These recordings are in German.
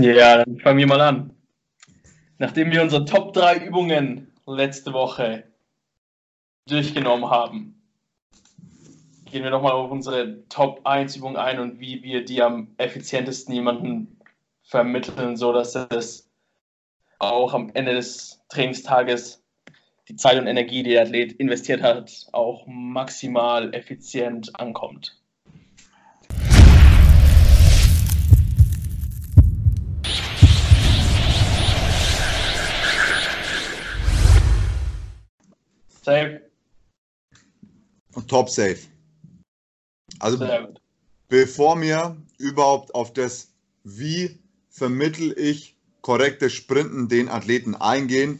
Ja, dann fangen wir mal an. Nachdem wir unsere Top 3 Übungen letzte Woche durchgenommen haben, gehen wir nochmal auf unsere Top 1 Übung ein und wie wir die am effizientesten jemanden vermitteln, sodass es auch am Ende des Trainingstages die Zeit und Energie, die der Athlet investiert hat, auch maximal effizient ankommt. Safe. Top safe. Also bevor wir überhaupt auf das, wie vermittel ich korrektes Sprinten den Athleten eingehen,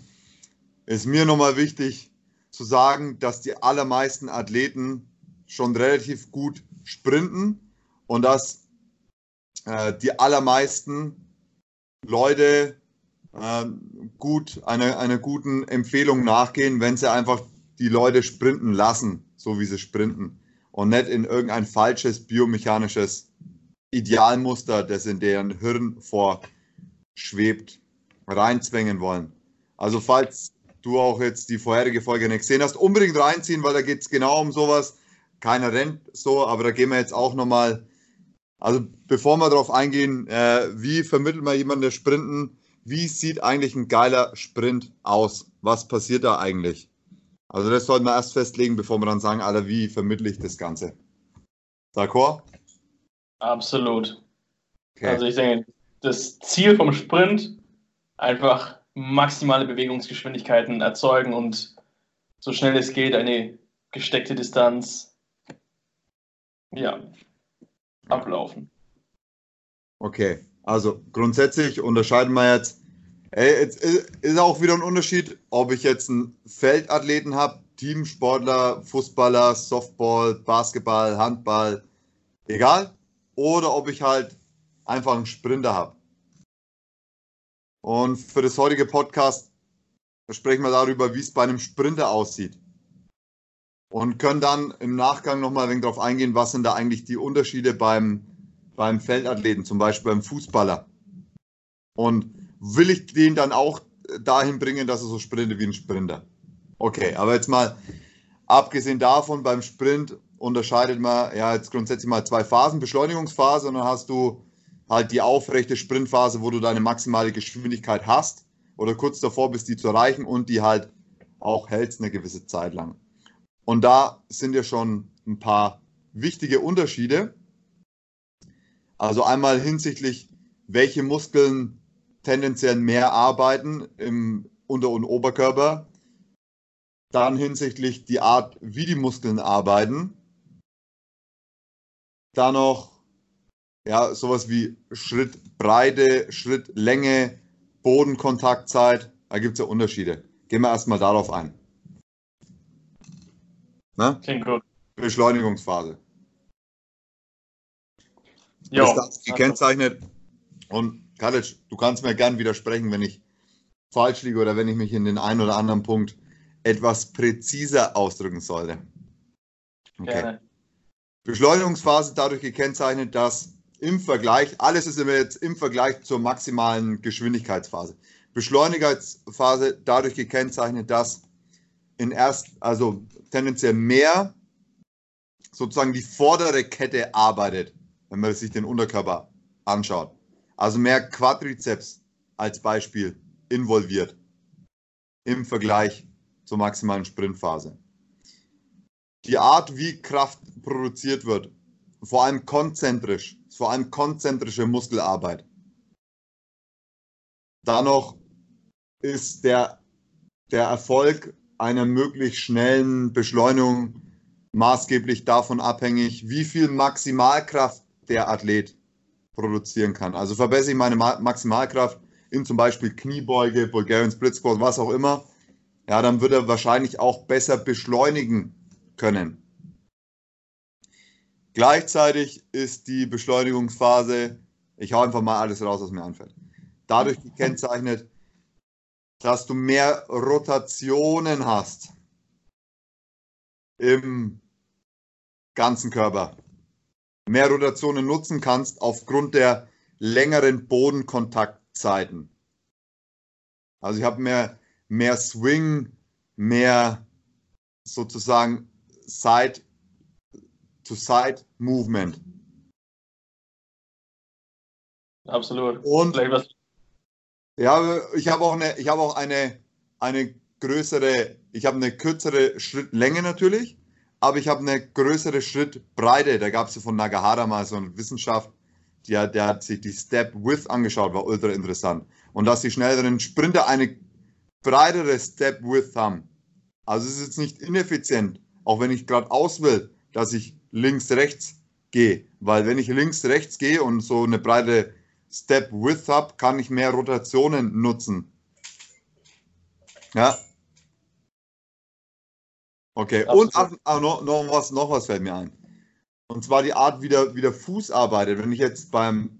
ist mir nochmal wichtig zu sagen, dass die allermeisten Athleten schon relativ gut sprinten und dass äh, die allermeisten Leute äh, gut einer eine guten Empfehlung nachgehen, wenn sie einfach die Leute sprinten lassen, so wie sie sprinten und nicht in irgendein falsches biomechanisches Idealmuster, das in deren Hirn vorschwebt, reinzwängen wollen. Also falls du auch jetzt die vorherige Folge nicht gesehen hast, unbedingt reinziehen, weil da geht es genau um sowas. Keiner rennt so, aber da gehen wir jetzt auch nochmal, also bevor wir darauf eingehen, äh, wie vermittelt man jemanden der Sprinten, wie sieht eigentlich ein geiler Sprint aus? Was passiert da eigentlich? Also das sollten wir erst festlegen, bevor wir dann sagen, Alter, wie vermittle ich das Ganze? D'accord? Absolut. Okay. Also ich denke, das Ziel vom Sprint einfach maximale Bewegungsgeschwindigkeiten erzeugen und so schnell es geht eine gesteckte Distanz ja, ablaufen. Okay, also grundsätzlich unterscheiden wir jetzt Ey, jetzt ist auch wieder ein Unterschied, ob ich jetzt einen Feldathleten habe, Teamsportler, Fußballer, Softball, Basketball, Handball, egal, oder ob ich halt einfach einen Sprinter habe. Und für das heutige Podcast sprechen wir darüber, wie es bei einem Sprinter aussieht. Und können dann im Nachgang nochmal ein wenig darauf eingehen, was sind da eigentlich die Unterschiede beim, beim Feldathleten, zum Beispiel beim Fußballer. Und will ich den dann auch dahin bringen, dass er so sprintet wie ein Sprinter. Okay, aber jetzt mal abgesehen davon, beim Sprint unterscheidet man ja jetzt grundsätzlich mal zwei Phasen, Beschleunigungsphase und dann hast du halt die aufrechte Sprintphase, wo du deine maximale Geschwindigkeit hast oder kurz davor bist, die zu erreichen und die halt auch hältst eine gewisse Zeit lang. Und da sind ja schon ein paar wichtige Unterschiede. Also einmal hinsichtlich, welche Muskeln tendenziell mehr arbeiten im Unter- und Oberkörper. Dann hinsichtlich die Art, wie die Muskeln arbeiten. Dann noch ja, sowas wie Schrittbreite, Schrittlänge, Bodenkontaktzeit. Da gibt es ja Unterschiede. Gehen wir erstmal darauf ein. Ne? Klingt gut. Beschleunigungsphase. Jo. Ist das gekennzeichnet und Kalic, du kannst mir gern widersprechen, wenn ich falsch liege oder wenn ich mich in den einen oder anderen Punkt etwas präziser ausdrücken sollte. Okay. Gerne. Beschleunigungsphase dadurch gekennzeichnet, dass im Vergleich, alles ist immer jetzt im Vergleich zur maximalen Geschwindigkeitsphase. Beschleunigungsphase dadurch gekennzeichnet, dass in erst, also tendenziell mehr sozusagen die vordere Kette arbeitet, wenn man sich den Unterkörper anschaut also mehr Quadrizeps als Beispiel involviert im Vergleich zur maximalen Sprintphase. Die Art, wie Kraft produziert wird, vor allem konzentrisch, vor allem konzentrische Muskelarbeit. Dann noch ist der, der Erfolg einer möglichst schnellen Beschleunigung maßgeblich davon abhängig, wie viel Maximalkraft der Athlet produzieren kann. Also verbessere ich meine Maximalkraft in zum Beispiel Kniebeuge, Bulgarian Split Squat, was auch immer, ja, dann wird er wahrscheinlich auch besser beschleunigen können. Gleichzeitig ist die Beschleunigungsphase, ich hau einfach mal alles raus, was mir anfällt, dadurch gekennzeichnet, dass du mehr Rotationen hast im ganzen Körper mehr Rotationen nutzen kannst aufgrund der längeren Bodenkontaktzeiten. Also ich habe mehr, mehr Swing, mehr sozusagen Side to Side Movement. Absolut. Und ja, ich habe auch eine, ich habe auch eine, eine größere, ich habe eine kürzere Schrittlänge natürlich, aber ich habe eine größere Schrittbreite. Da gab es von Nagahara mal so eine Wissenschaft, die hat, der hat sich die Step Width angeschaut, war ultra interessant. Und dass die schnelleren Sprinter eine breitere Step Width haben. Also es ist jetzt nicht ineffizient, auch wenn ich gerade aus will, dass ich links, rechts gehe. Weil wenn ich links, rechts gehe und so eine breite Step Width habe, kann ich mehr Rotationen nutzen. Ja. Okay, und ach, ach, noch, noch, was, noch was fällt mir ein. Und zwar die Art, wie der, wie der Fuß arbeitet. Wenn ich jetzt beim.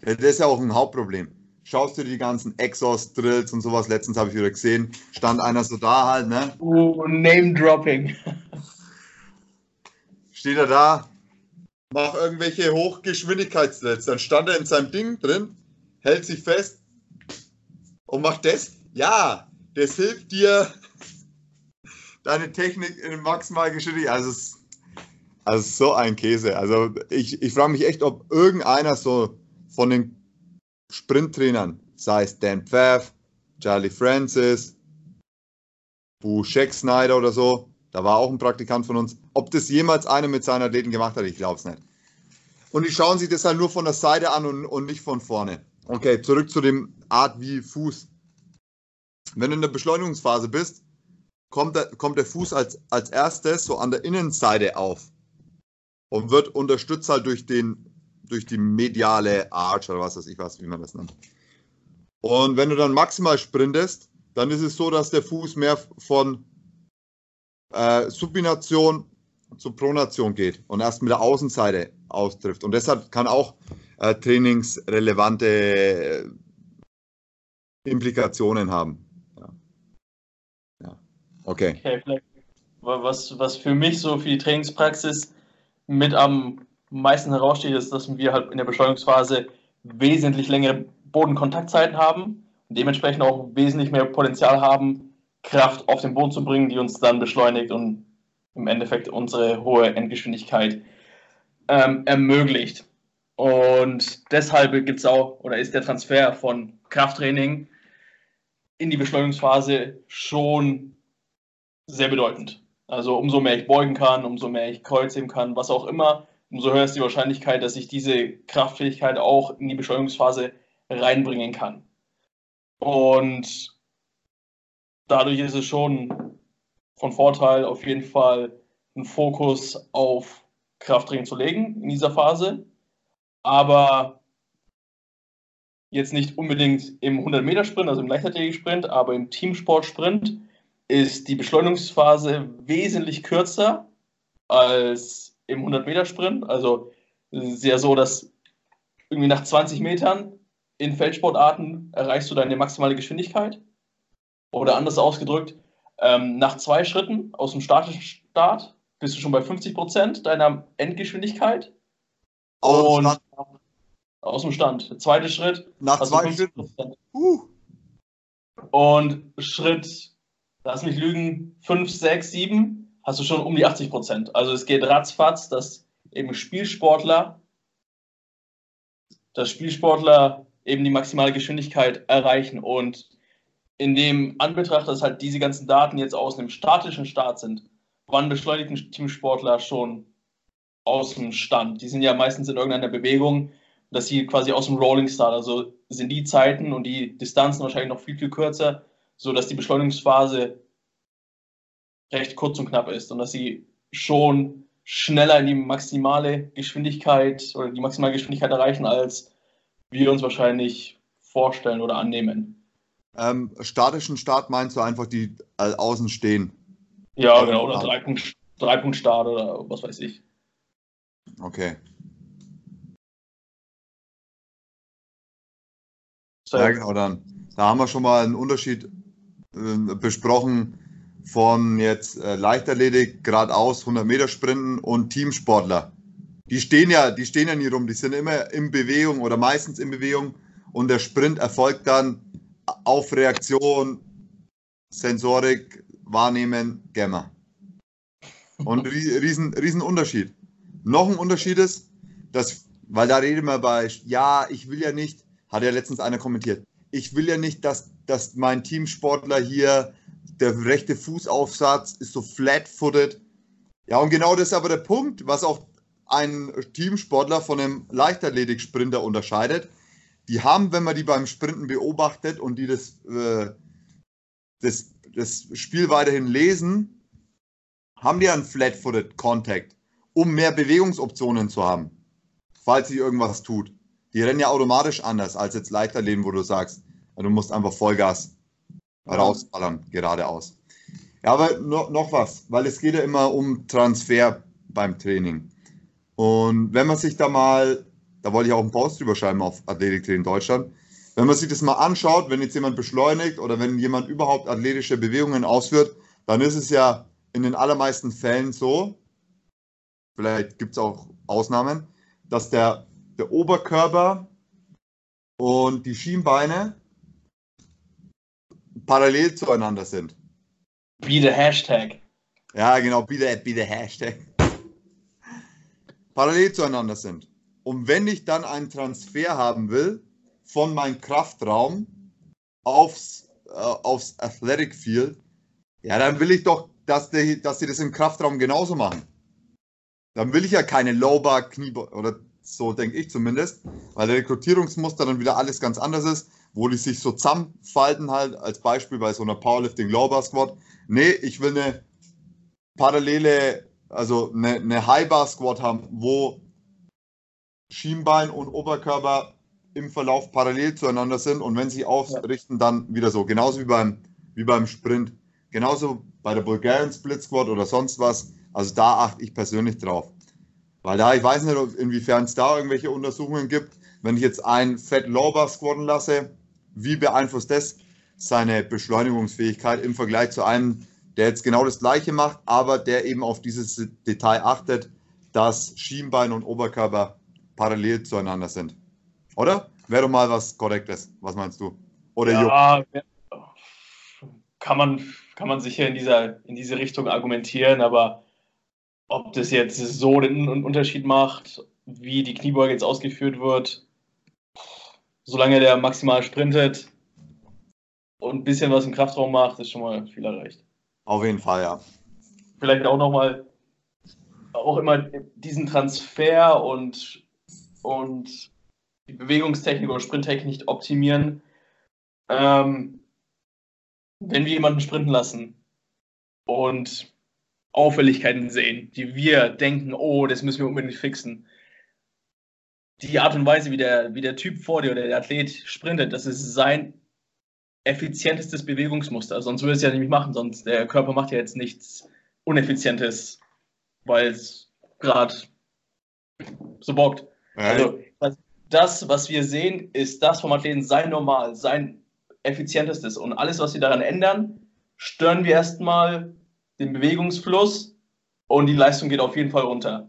Das ist ja auch ein Hauptproblem. Schaust du dir die ganzen Exhaust-Drills und sowas, letztens habe ich wieder gesehen, stand einer so da halt, ne? Oh, Name-Dropping. Steht er da, macht irgendwelche Hochgeschwindigkeitsdrills. Dann stand er in seinem Ding drin, hält sich fest und macht das. Ja, das hilft dir, deine Technik in maximal Geschwindigkeit. Also, also so ein Käse. Also ich, ich frage mich echt, ob irgendeiner so von den Sprinttrainern, sei es Dan Pfaff, Charlie Francis, Bu Scheck Snyder oder so, da war auch ein Praktikant von uns, ob das jemals einer mit seinen Athleten gemacht hat, ich glaube es nicht. Und die schauen sich das halt nur von der Seite an und, und nicht von vorne. Okay, zurück zu dem Art wie Fuß. Wenn du in der Beschleunigungsphase bist, kommt der, kommt der Fuß als, als erstes so an der Innenseite auf und wird unterstützt halt durch, den, durch die mediale Arch oder was weiß ich was, wie man das nennt. Und wenn du dann maximal sprintest, dann ist es so, dass der Fuß mehr von äh, Supination zu Pronation geht und erst mit der Außenseite austrifft. Und deshalb kann auch äh, trainingsrelevante äh, Implikationen haben. Okay. okay was, was für mich so für die Trainingspraxis mit am meisten heraussteht, ist, dass wir halt in der Beschleunigungsphase wesentlich längere Bodenkontaktzeiten haben und dementsprechend auch wesentlich mehr Potenzial haben, Kraft auf den Boden zu bringen, die uns dann beschleunigt und im Endeffekt unsere hohe Endgeschwindigkeit ähm, ermöglicht. Und deshalb gibt es auch oder ist der Transfer von Krafttraining in die Beschleunigungsphase schon sehr bedeutend. Also umso mehr ich beugen kann, umso mehr ich kreuzheben kann, was auch immer, umso höher ist die Wahrscheinlichkeit, dass ich diese Kraftfähigkeit auch in die Beschleunigungsphase reinbringen kann. Und dadurch ist es schon von Vorteil, auf jeden Fall einen Fokus auf Krafttraining zu legen in dieser Phase. Aber jetzt nicht unbedingt im 100-Meter-Sprint, also im Leichtathletik-Sprint, aber im Teamsport-Sprint ist die Beschleunigungsphase wesentlich kürzer als im 100-Meter-Sprint. Also es ist ja so, dass irgendwie nach 20 Metern in Feldsportarten erreichst du deine maximale Geschwindigkeit. Oder anders ausgedrückt, ähm, nach zwei Schritten aus dem statischen Start bist du schon bei 50 Prozent deiner Endgeschwindigkeit. Aus dem Stand. Aus dem Stand. Der zweite Schritt. Nach zwei Schritten. Uh. Und Schritt lass mich lügen, 5, 6, 7, hast du schon um die 80 Prozent. Also es geht ratzfatz, dass eben Spielsportler, dass Spielsportler eben die maximale Geschwindigkeit erreichen. Und in dem Anbetracht, dass halt diese ganzen Daten jetzt aus einem statischen Start sind, wann beschleunigen Teamsportler schon aus dem Stand? Die sind ja meistens in irgendeiner Bewegung, dass sie quasi aus dem Rolling Start, also sind die Zeiten und die Distanzen wahrscheinlich noch viel, viel kürzer, so dass die Beschleunigungsphase recht kurz und knapp ist und dass sie schon schneller in die maximale Geschwindigkeit oder die maximale Geschwindigkeit erreichen, als wir uns wahrscheinlich vorstellen oder annehmen. Ähm, statischen Start meinst du einfach, die äh, außen stehen? Ja, genau, oder Dreipunkt, Dreipunkt Start oder was weiß ich. Okay. Ja, genau, dann. Da haben wir schon mal einen Unterschied äh, besprochen von jetzt äh, Leichtathletik, geradeaus 100 Meter Sprinten und Teamsportler. Die stehen ja, die stehen ja nie rum, die sind immer in Bewegung oder meistens in Bewegung und der Sprint erfolgt dann auf Reaktion, Sensorik, Wahrnehmen, Gamma. Und riesen, riesen Unterschied. Noch ein Unterschied ist, dass, weil da reden wir bei, ja, ich will ja nicht, hat ja letztens einer kommentiert, ich will ja nicht, dass, dass mein Teamsportler hier, der rechte Fußaufsatz ist so flat-footed. Ja, und genau das ist aber der Punkt, was auch ein Teamsportler von einem Leichtathletik-Sprinter unterscheidet. Die haben, wenn man die beim Sprinten beobachtet und die das, äh, das, das Spiel weiterhin lesen, haben die einen Flat-Footed Contact, um mehr Bewegungsoptionen zu haben, falls sich irgendwas tut. Die rennen ja automatisch anders als jetzt Leichtathleten, wo du sagst, du musst einfach Vollgas rausballern, geradeaus. Ja, aber noch, noch was, weil es geht ja immer um Transfer beim Training. Und wenn man sich da mal, da wollte ich auch einen Post drüber schreiben auf Athletiktraining Deutschland, wenn man sich das mal anschaut, wenn jetzt jemand beschleunigt oder wenn jemand überhaupt athletische Bewegungen ausführt, dann ist es ja in den allermeisten Fällen so, vielleicht gibt es auch Ausnahmen, dass der der Oberkörper und die Schienbeine parallel zueinander sind. Be the Hashtag. Ja, genau, be the, be the Hashtag. Parallel zueinander sind. Und wenn ich dann einen Transfer haben will von meinem Kraftraum aufs, äh, aufs Athletic Field, ja, dann will ich doch, dass die, dass die das im Kraftraum genauso machen. Dann will ich ja keine Low-Bar, Knie oder so denke ich zumindest, weil der Rekrutierungsmuster dann wieder alles ganz anders ist, wo die sich so zusammenfalten halt, als Beispiel bei so einer Powerlifting Lower Squat. Nee, ich will eine parallele, also eine, eine High Bar Squat haben, wo Schienbein und Oberkörper im Verlauf parallel zueinander sind und wenn sie ausrichten, dann wieder so. Genauso wie beim, wie beim Sprint. Genauso bei der Bulgarian Split Squat oder sonst was. Also da achte ich persönlich drauf. Weil da, ich weiß nicht, inwiefern es da irgendwelche Untersuchungen gibt. Wenn ich jetzt einen Fett Lowbar squatten lasse, wie beeinflusst das seine Beschleunigungsfähigkeit im Vergleich zu einem, der jetzt genau das Gleiche macht, aber der eben auf dieses Detail achtet, dass Schienbein und Oberkörper parallel zueinander sind. Oder? Wäre doch mal was Korrektes. Was meinst du? Oder ja, kann man, kann man sicher in, dieser, in diese Richtung argumentieren, aber ob das jetzt so den Unterschied macht, wie die Kniebeuge jetzt ausgeführt wird, solange der maximal sprintet und ein bisschen was im Kraftraum macht, ist schon mal viel erreicht. Auf jeden Fall, ja. Vielleicht auch nochmal auch immer diesen Transfer und, und die Bewegungstechnik oder Sprinttechnik optimieren. Ähm, wenn wir jemanden sprinten lassen und Auffälligkeiten sehen, die wir denken, oh, das müssen wir unbedingt fixen. Die Art und Weise, wie der, wie der Typ vor dir oder der Athlet sprintet, das ist sein effizientestes Bewegungsmuster. Sonst würde es ja nicht machen, sonst der Körper macht ja jetzt nichts Uneffizientes, weil es gerade so bockt. Also das, was wir sehen, ist das vom Athleten sein Normal, sein effizientestes. Und alles, was wir daran ändern, stören wir erstmal den Bewegungsfluss und die Leistung geht auf jeden Fall runter.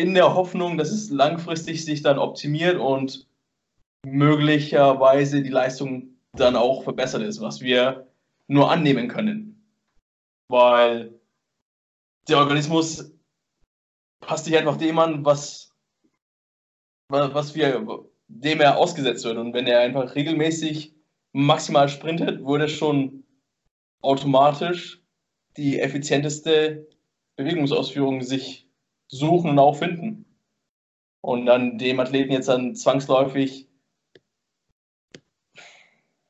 In der Hoffnung, dass es langfristig sich dann optimiert und möglicherweise die Leistung dann auch verbessert ist, was wir nur annehmen können. Weil der Organismus passt sich einfach dem an, was, was wir, dem er ausgesetzt wird. Und wenn er einfach regelmäßig maximal sprintet, würde es schon automatisch die effizienteste Bewegungsausführung sich suchen und auch finden. Und dann dem Athleten jetzt dann zwangsläufig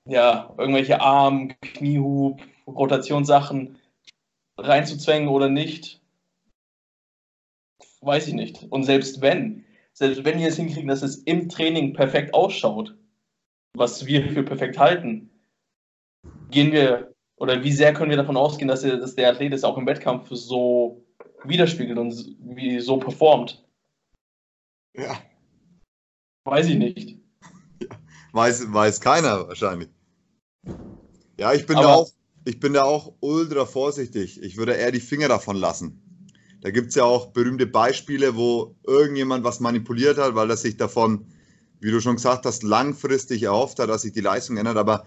ja, irgendwelche Arm, Kniehub, Rotationssachen reinzuzwängen oder nicht, weiß ich nicht. Und selbst wenn, selbst wenn wir es hinkriegen, dass es im Training perfekt ausschaut, was wir für perfekt halten, gehen wir oder wie sehr können wir davon ausgehen, dass, er, dass der Athlet es auch im Wettkampf so widerspiegelt und wie so performt? Ja. Weiß ich nicht. Ja, weiß, weiß keiner wahrscheinlich. Ja, ich bin, da auch, ich bin da auch ultra vorsichtig. Ich würde eher die Finger davon lassen. Da gibt es ja auch berühmte Beispiele, wo irgendjemand was manipuliert hat, weil er sich davon, wie du schon gesagt hast, langfristig erhofft hat, dass sich die Leistung ändert. Aber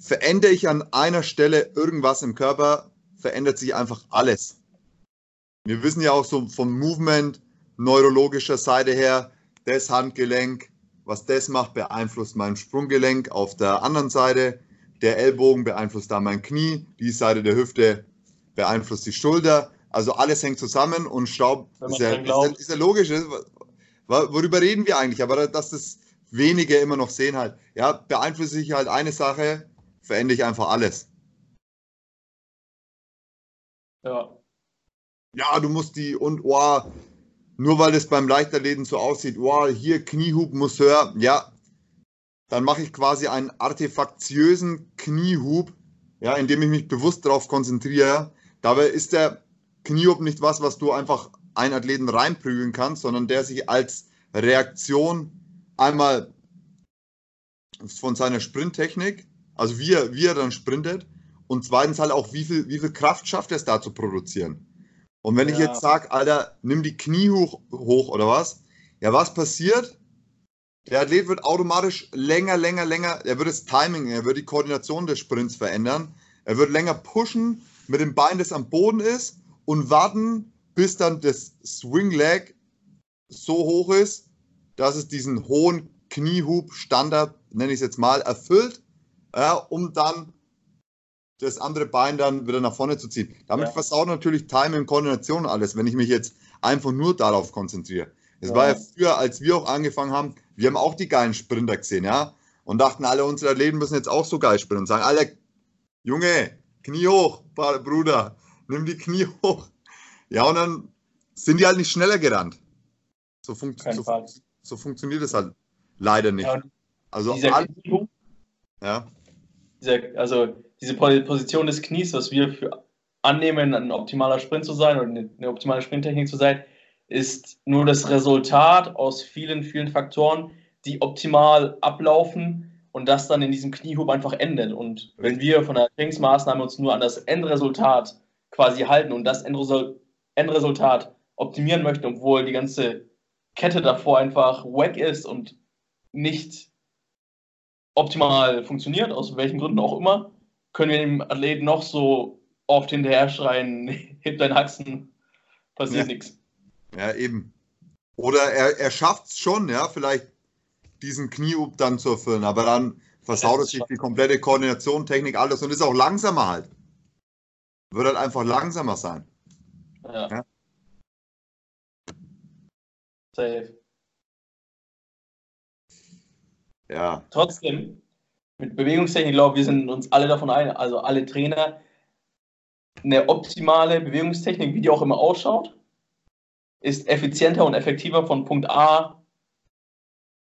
verändere ich an einer Stelle irgendwas im Körper, verändert sich einfach alles. Wir wissen ja auch so vom Movement, neurologischer Seite her, das Handgelenk, was das macht, beeinflusst mein Sprunggelenk auf der anderen Seite. Der Ellbogen beeinflusst da mein Knie, die Seite der Hüfte beeinflusst die Schulter. Also alles hängt zusammen und Staub ist ja, ist, ja, ist ja, logisch. Worüber reden wir eigentlich? Aber dass das wenige immer noch sehen halt. Ja, beeinflusst sich halt eine Sache, verändere ich einfach alles. Ja. Ja, du musst die und oh, nur weil es beim Leichtathleten so aussieht, oh, hier Kniehub muss höher, ja, dann mache ich quasi einen artefaktiösen Kniehub, ja, indem ich mich bewusst darauf konzentriere. Dabei ist der Kniehub nicht was, was du einfach einen Athleten reinprügeln kannst, sondern der sich als Reaktion einmal von seiner Sprinttechnik, also wie er, wie er dann sprintet, und zweitens halt auch, wie viel, wie viel Kraft schafft er es da zu produzieren. Und wenn ja. ich jetzt sage, Alter, nimm die Knie hoch, hoch oder was, ja, was passiert? Der Athlet wird automatisch länger, länger, länger, er wird das Timing, er wird die Koordination des Sprints verändern, er wird länger pushen mit dem Bein, das am Boden ist und warten, bis dann das Swing Leg so hoch ist, dass es diesen hohen Kniehub Standard, nenne ich es jetzt mal, erfüllt, ja, um dann das andere Bein dann wieder nach vorne zu ziehen. Damit ja. versaut natürlich Timing, Koordination alles, wenn ich mich jetzt einfach nur darauf konzentriere. Es ja. war ja früher, als wir auch angefangen haben, wir haben auch die geilen Sprinter gesehen, ja, und dachten, alle unsere Athleten müssen jetzt auch so geil sprinten und sagen, alle, Junge, Knie hoch, Bruder, nimm die Knie hoch. Ja, und dann sind die halt nicht schneller gerannt. So, funkt, so, so funktioniert es halt leider nicht. Ja, also, all, ja. Dieser, also diese Position des Knies, was wir für annehmen, ein optimaler Sprint zu sein oder eine optimale Sprinttechnik zu sein, ist nur das Resultat aus vielen, vielen Faktoren, die optimal ablaufen und das dann in diesem Kniehub einfach endet. Und wenn wir von der Trainingsmaßnahme uns nur an das Endresultat quasi halten und das Endresultat optimieren möchten, obwohl die ganze Kette davor einfach wack ist und nicht optimal funktioniert, aus welchen Gründen auch immer, können wir dem Athleten noch so oft hinterher schreien, heb dein Haxen, passiert ja. nichts. Ja, eben. Oder er, er schafft es schon, ja, vielleicht diesen Kniehub dann zu erfüllen, aber dann versaut es sich die komplette Koordination, Technik, alles und ist auch langsamer halt. Wird halt einfach langsamer sein. Ja. ja? Safe. Ja. Trotzdem, mit Bewegungstechnik, glaube wir sind uns alle davon ein, also alle Trainer, eine optimale Bewegungstechnik, wie die auch immer ausschaut, ist effizienter und effektiver von Punkt A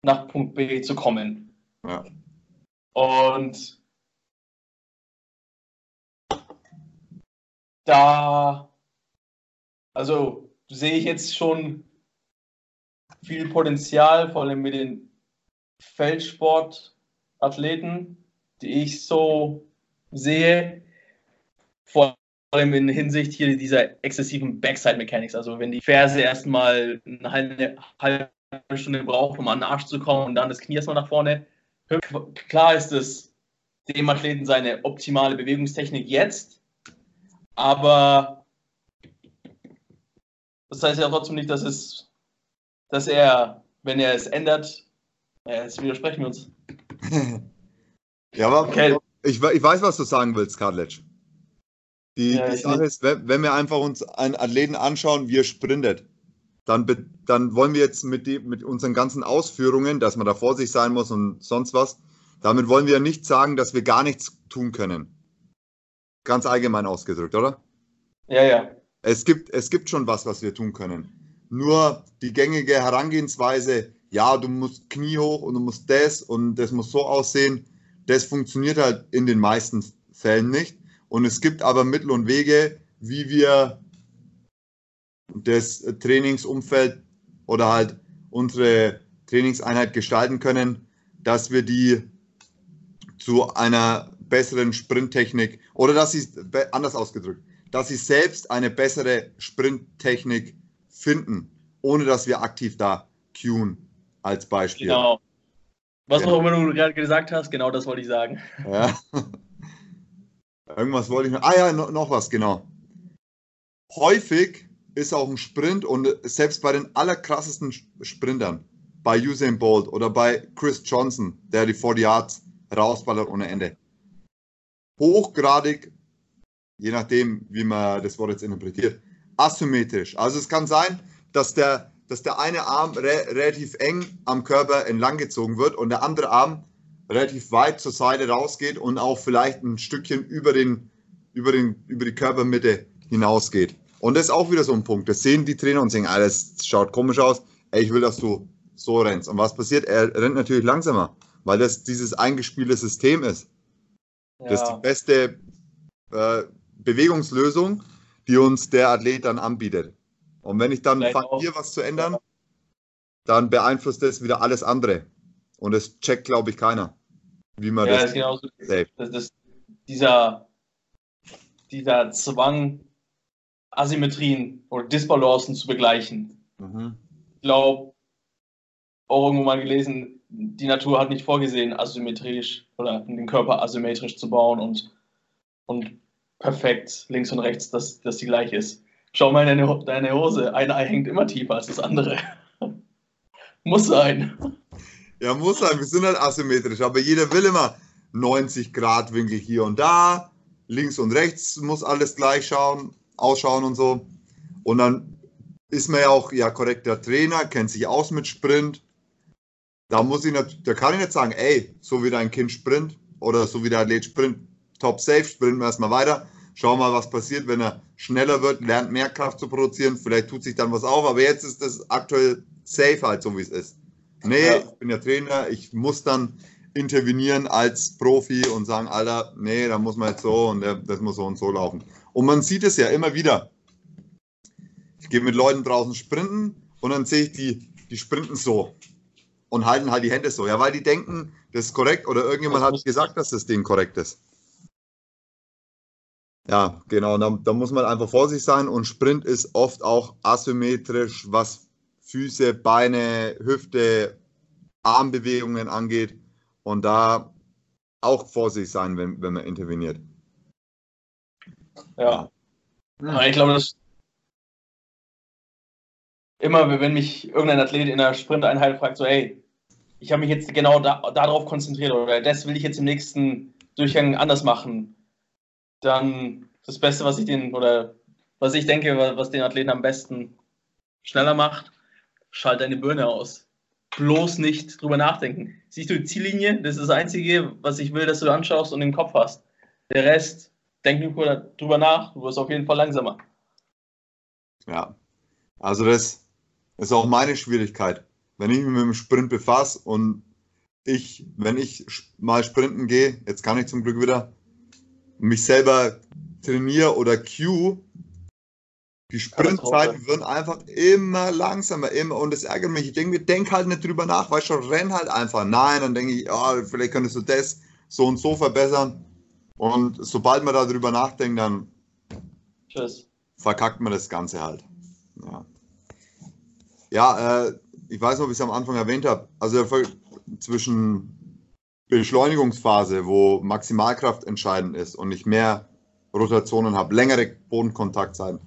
nach Punkt B zu kommen. Ja. Und da, also sehe ich jetzt schon viel Potenzial, vor allem mit den Feldsport Athleten, die ich so sehe, vor allem in Hinsicht hier dieser exzessiven Backside Mechanics. Also wenn die Ferse erstmal eine halbe Stunde braucht, um an den Arsch zu kommen und dann das Knie erstmal nach vorne. Klar ist es dem Athleten seine optimale Bewegungstechnik jetzt, aber das heißt ja trotzdem nicht, dass es, dass er, wenn er es ändert, jetzt widersprechen wir uns. ja, aber okay. ich, ich weiß, was du sagen willst, Karletsch. Die, ja, die Sache ist, wenn wir einfach uns einen Athleten anschauen, wie er sprintet, dann, dann wollen wir jetzt mit, die, mit unseren ganzen Ausführungen, dass man da vor sich sein muss und sonst was, damit wollen wir nicht sagen, dass wir gar nichts tun können. Ganz allgemein ausgedrückt, oder? Ja, ja. Es gibt, es gibt schon was, was wir tun können. Nur die gängige Herangehensweise, ja, du musst Knie hoch und du musst das und das muss so aussehen. Das funktioniert halt in den meisten Fällen nicht. Und es gibt aber Mittel und Wege, wie wir das Trainingsumfeld oder halt unsere Trainingseinheit gestalten können, dass wir die zu einer besseren Sprinttechnik oder dass sie anders ausgedrückt, dass sie selbst eine bessere Sprinttechnik finden, ohne dass wir aktiv da cueen als Beispiel. Genau. Was auch immer du gerade gesagt hast, genau das wollte ich sagen. Ja. Irgendwas wollte ich noch. Ah ja, noch, noch was, genau. Häufig ist auch ein Sprint und selbst bei den allerkrassesten Sprintern, bei Usain Bolt oder bei Chris Johnson, der die 40 Yards rausballert ohne Ende, hochgradig, je nachdem, wie man das Wort jetzt interpretiert, asymmetrisch. Also es kann sein, dass der, dass der eine Arm re relativ eng am Körper entlang gezogen wird und der andere Arm relativ weit zur Seite rausgeht und auch vielleicht ein Stückchen über, den, über, den, über die Körpermitte hinausgeht. Und das ist auch wieder so ein Punkt. Das sehen die Trainer und sagen, alles ah, schaut komisch aus. Ey, ich will, dass du so rennst. Und was passiert? Er rennt natürlich langsamer, weil das dieses eingespielte System ist. Ja. Das ist die beste äh, Bewegungslösung, die uns der Athlet dann anbietet. Und wenn ich dann fange, hier was zu ändern, dann beeinflusst das wieder alles andere. Und das checkt, glaube ich, keiner. Wie man ja, das, das, genauso, das, das dieser, dieser Zwang, Asymmetrien oder Disbalancen zu begleichen. Mhm. Ich glaube, auch irgendwo mal gelesen, die Natur hat nicht vorgesehen, asymmetrisch oder den Körper asymmetrisch zu bauen und, und perfekt links und rechts, dass, dass die gleich ist. Schau mal in deine, deine Hose, ein Ei hängt immer tiefer als das andere. muss sein. Ja, muss sein. Wir sind halt asymmetrisch, aber jeder will immer 90 Grad Winkel hier und da. Links und rechts muss alles gleich schauen, ausschauen und so. Und dann ist man ja auch ja korrekter Trainer, kennt sich aus mit Sprint. Da muss ich nicht, da kann ich nicht sagen, ey, so wie dein Kind sprint oder so wie der Athlet sprint, top safe, sprinten wir erstmal weiter. Schauen mal, was passiert, wenn er schneller wird, lernt mehr Kraft zu produzieren. Vielleicht tut sich dann was auf, aber jetzt ist das aktuell safe halt, so wie es ist. Nee, ja. ich bin ja Trainer, ich muss dann intervenieren als Profi und sagen, Alter, nee, da muss man jetzt so und das muss so und so laufen. Und man sieht es ja immer wieder. Ich gehe mit Leuten draußen sprinten und dann sehe ich die, die sprinten so und halten halt die Hände so. Ja, weil die denken, das ist korrekt oder irgendjemand hat gesagt, dass das Ding korrekt ist. Ja, genau. Da, da, muss man einfach vorsichtig sein und Sprint ist oft auch asymmetrisch, was Füße, Beine, Hüfte, Armbewegungen angeht. Und da auch vorsichtig sein, wenn, wenn man interveniert. Ja. ja. Ich glaube, dass immer, wenn mich irgendein Athlet in der Sprinteinheit fragt, so, hey, ich habe mich jetzt genau da, darauf konzentriert oder das will ich jetzt im nächsten Durchgang anders machen, dann das Beste, was ich den oder was ich denke, was den Athleten am besten schneller macht, schalt deine Birne aus. Bloß nicht drüber nachdenken. Siehst du die Ziellinie? Das ist das Einzige, was ich will, dass du anschaust und im Kopf hast. Der Rest, denk nur drüber nach, du wirst auf jeden Fall langsamer. Ja, also das ist auch meine Schwierigkeit. Wenn ich mich mit dem Sprint befasse und ich, wenn ich mal sprinten gehe, jetzt kann ich zum Glück wieder, mich selber trainiere oder cue, die Sprintzeiten werden einfach immer langsamer, immer, und das ärgert mich. Ich denke denk halt nicht drüber nach, weil schon renn halt einfach. Nein, dann denke ich, oh, vielleicht könntest du das so und so verbessern. Und sobald man darüber nachdenkt, dann Tschüss. verkackt man das Ganze halt. Ja, ja äh, ich weiß noch, wie ich es am Anfang erwähnt habe. Also zwischen Beschleunigungsphase, wo Maximalkraft entscheidend ist und ich mehr Rotationen habe, längere Bodenkontaktzeiten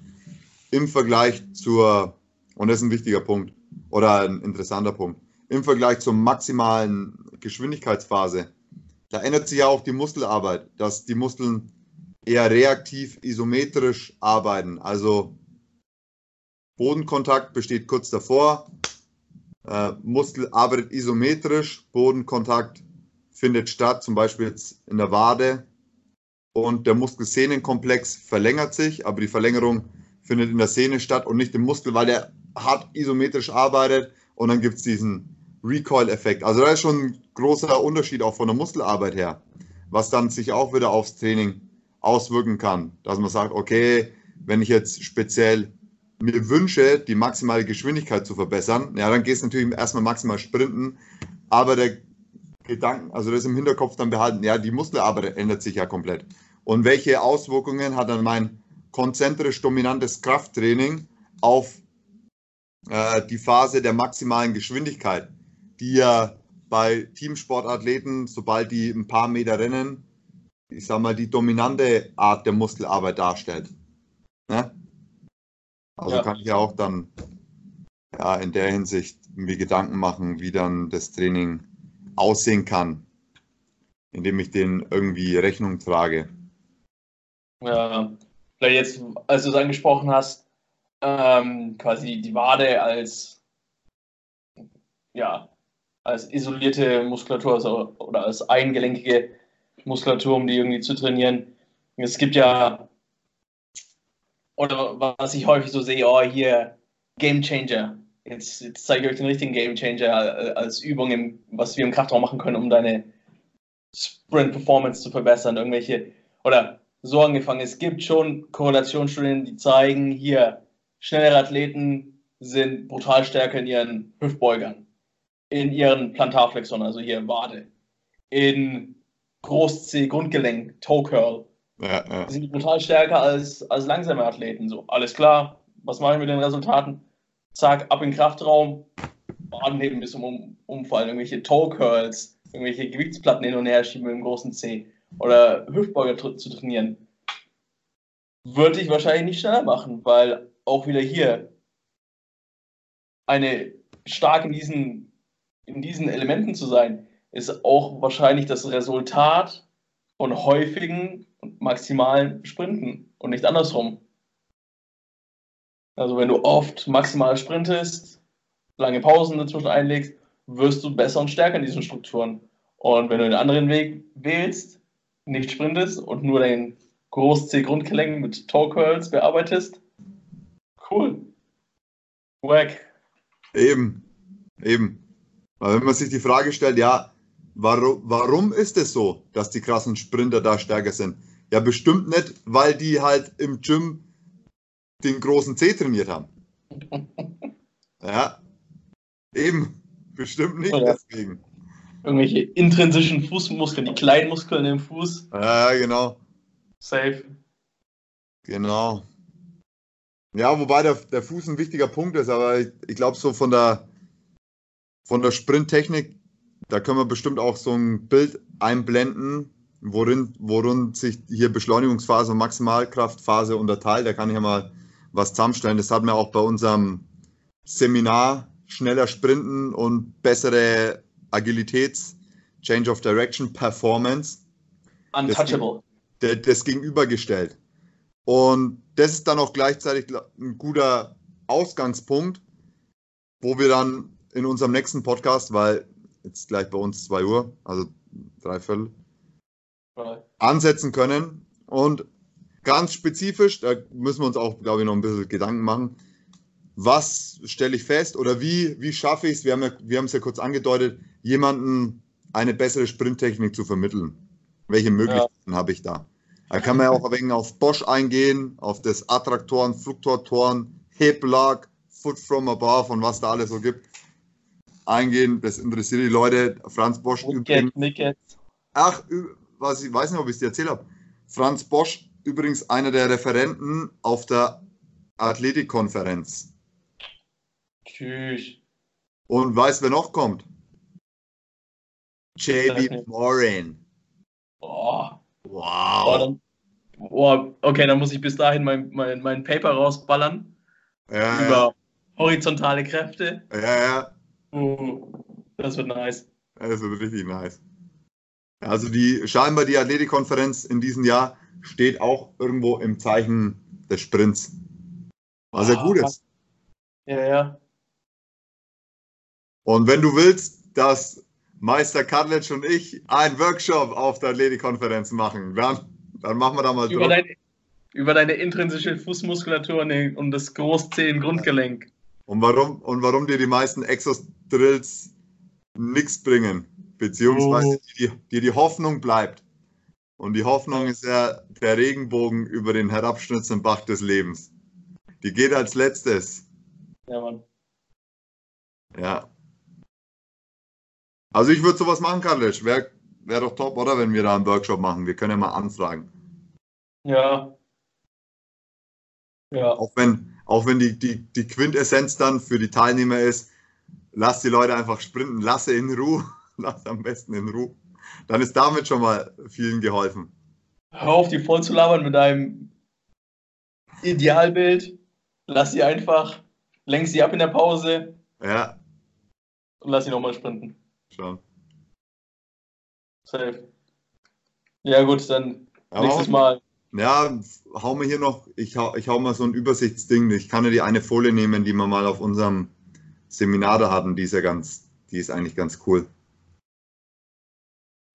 im Vergleich zur, und das ist ein wichtiger Punkt oder ein interessanter Punkt, im Vergleich zur maximalen Geschwindigkeitsphase, da ändert sich ja auch die Muskelarbeit, dass die Muskeln eher reaktiv isometrisch arbeiten. Also Bodenkontakt besteht kurz davor, äh, Muskel arbeitet isometrisch, Bodenkontakt findet statt, zum Beispiel jetzt in der Wade und der Muskelsehnenkomplex verlängert sich, aber die Verlängerung findet in der Sehne statt und nicht im Muskel, weil der hart isometrisch arbeitet und dann gibt es diesen Recoil-Effekt. Also da ist schon ein großer Unterschied auch von der Muskelarbeit her, was dann sich auch wieder aufs Training auswirken kann. Dass man sagt, okay, wenn ich jetzt speziell mir wünsche, die maximale Geschwindigkeit zu verbessern, ja, dann geht es natürlich erstmal maximal sprinten, aber der Gedanken, also das im Hinterkopf dann behalten, ja, die Muskelarbeit ändert sich ja komplett. Und welche Auswirkungen hat dann mein konzentrisch dominantes Krafttraining auf äh, die Phase der maximalen Geschwindigkeit, die ja bei Teamsportathleten, sobald die ein paar Meter rennen, ich sag mal, die dominante Art der Muskelarbeit darstellt. Ne? Also ja. kann ich ja auch dann ja, in der Hinsicht mir Gedanken machen, wie dann das Training aussehen kann, indem ich den irgendwie Rechnung trage. Ja, vielleicht jetzt, als du es angesprochen hast, ähm, quasi die Wade als ja, als isolierte Muskulatur also, oder als eingelenkige Muskulatur, um die irgendwie zu trainieren. Es gibt ja, oder was ich häufig so sehe, oh, hier Game Changer. Jetzt, jetzt zeige ich euch den richtigen Game Changer als Übung, im, was wir im Kraftraum machen können, um deine Sprint Performance zu verbessern. Irgendwelche, oder so angefangen. Es gibt schon Korrelationsstudien, die zeigen, hier, schnellere Athleten sind brutal stärker in ihren Hüftbeugern, in ihren Plantarflexoren, also hier Wade, in Groß-C-Grundgelenk, Toe Curl, ja, ja. sind brutal stärker als, als langsame Athleten. So, alles klar, was mache ich mit den Resultaten? Zack, ab in den Kraftraum, anheben bis zum Umfallen, irgendwelche Toe Curls, irgendwelche Gewichtsplatten hin und her schieben mit dem großen C oder Hüftbeuger zu trainieren. Würde ich wahrscheinlich nicht schneller machen, weil auch wieder hier eine stark in diesen, in diesen Elementen zu sein, ist auch wahrscheinlich das Resultat von häufigen und maximalen Sprinten und nicht andersrum. Also wenn du oft maximal sprintest, lange Pausen dazwischen einlegst, wirst du besser und stärker in diesen Strukturen. Und wenn du einen anderen Weg wählst, nicht sprintest und nur dein Groß-C-Grundgelenk mit Toe Curls bearbeitest, cool. Wack. Eben, eben. Weil wenn man sich die Frage stellt, ja, warum, warum ist es so, dass die krassen Sprinter da stärker sind? Ja, bestimmt nicht, weil die halt im Gym den großen C trainiert haben. ja, eben. Bestimmt nicht Oder deswegen. Irgendwelche intrinsischen Fußmuskeln, die kleinen Muskeln im Fuß. Ja, genau. Safe. Genau. Ja, wobei der, der Fuß ein wichtiger Punkt ist, aber ich, ich glaube, so von der, von der Sprinttechnik, da können wir bestimmt auch so ein Bild einblenden, worin, worin sich hier Beschleunigungsphase und Maximalkraftphase unterteilt. Da kann ich ja mal was zusammenstellen. Das hatten wir auch bei unserem Seminar schneller sprinten und bessere Agilitäts, Change of Direction, Performance. Untouchable. Das, das gegenübergestellt. Und das ist dann auch gleichzeitig ein guter Ausgangspunkt, wo wir dann in unserem nächsten Podcast, weil jetzt gleich bei uns 2 Uhr, also drei Viertel, ansetzen können. Und ganz spezifisch, da müssen wir uns auch, glaube ich, noch ein bisschen Gedanken machen. Was stelle ich fest oder wie, wie schaffe ich es, wir haben, ja, wir haben es ja kurz angedeutet, jemanden eine bessere Sprinttechnik zu vermitteln? Welche Möglichkeiten ja. habe ich da? Da kann man ja auch ein wenig auf Bosch eingehen, auf das Attraktoren, Fluktuatoren, Heblag, Foot from above und was da alles so gibt. Eingehen, das interessiert die Leute. Franz Bosch übrigens. Ach, was ich weiß nicht, ob ich es dir erzählt habe. Franz Bosch übrigens einer der Referenten auf der Athletikkonferenz. Tschüss. Und weißt wer noch kommt? JB Morin. Oh. Wow. Oh, oh, okay, dann muss ich bis dahin mein, mein, mein Paper rausballern. Ja, über ja. horizontale Kräfte. Ja, ja. Uh, das wird nice. Das wird richtig nice. Also die scheinbar die Athletikkonferenz in diesem Jahr steht auch irgendwo im Zeichen des Sprints. Was ja ah, gut ist. Ja, ja. Und wenn du willst, dass Meister Kadlec und ich einen Workshop auf der Athletikkonferenz machen. Dann, dann machen wir da mal über deine, über deine intrinsische Fußmuskulatur und das Großzehen-Grundgelenk. Und warum, und warum dir die meisten Exos-Drills nichts bringen, beziehungsweise oh. dir die, die Hoffnung bleibt. Und die Hoffnung ist ja der Regenbogen über den herabstürzenden Bach des Lebens. Die geht als letztes. Ja, Mann. Ja, also ich würde sowas machen, Karlic. Wäre wär doch top, oder? Wenn wir da einen Workshop machen. Wir können ja mal anfragen. Ja. Ja. Auch wenn, auch wenn die, die, die Quintessenz dann für die Teilnehmer ist, lass die Leute einfach sprinten, lasse in Ruhe, lass am besten in Ruhe. Dann ist damit schon mal vielen geholfen. Hör auf, die voll zu labern mit deinem Idealbild. Lass sie einfach, lenk sie ab in der Pause. Ja. Und lass sie nochmal sprinten. Schon. Safe. Ja, gut, dann ja, nächstes Mal. Ja, hau mir hier noch, ich hau, ich hau mal so ein Übersichtsding. Ich kann ja die eine Folie nehmen, die wir mal auf unserem Seminar da hatten. Die ist ja ganz, die ist eigentlich ganz cool.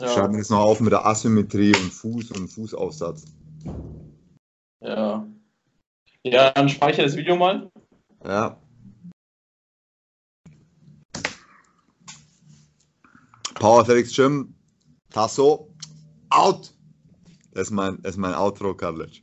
Ja. Schreiben wir jetzt noch auf mit der Asymmetrie und Fuß und Fußaufsatz. Ja. Ja, dann speichere das Video mal. Ja. Power Felix Gym, Tasso, out! Das ist mein, das ist mein Outro, Karlic.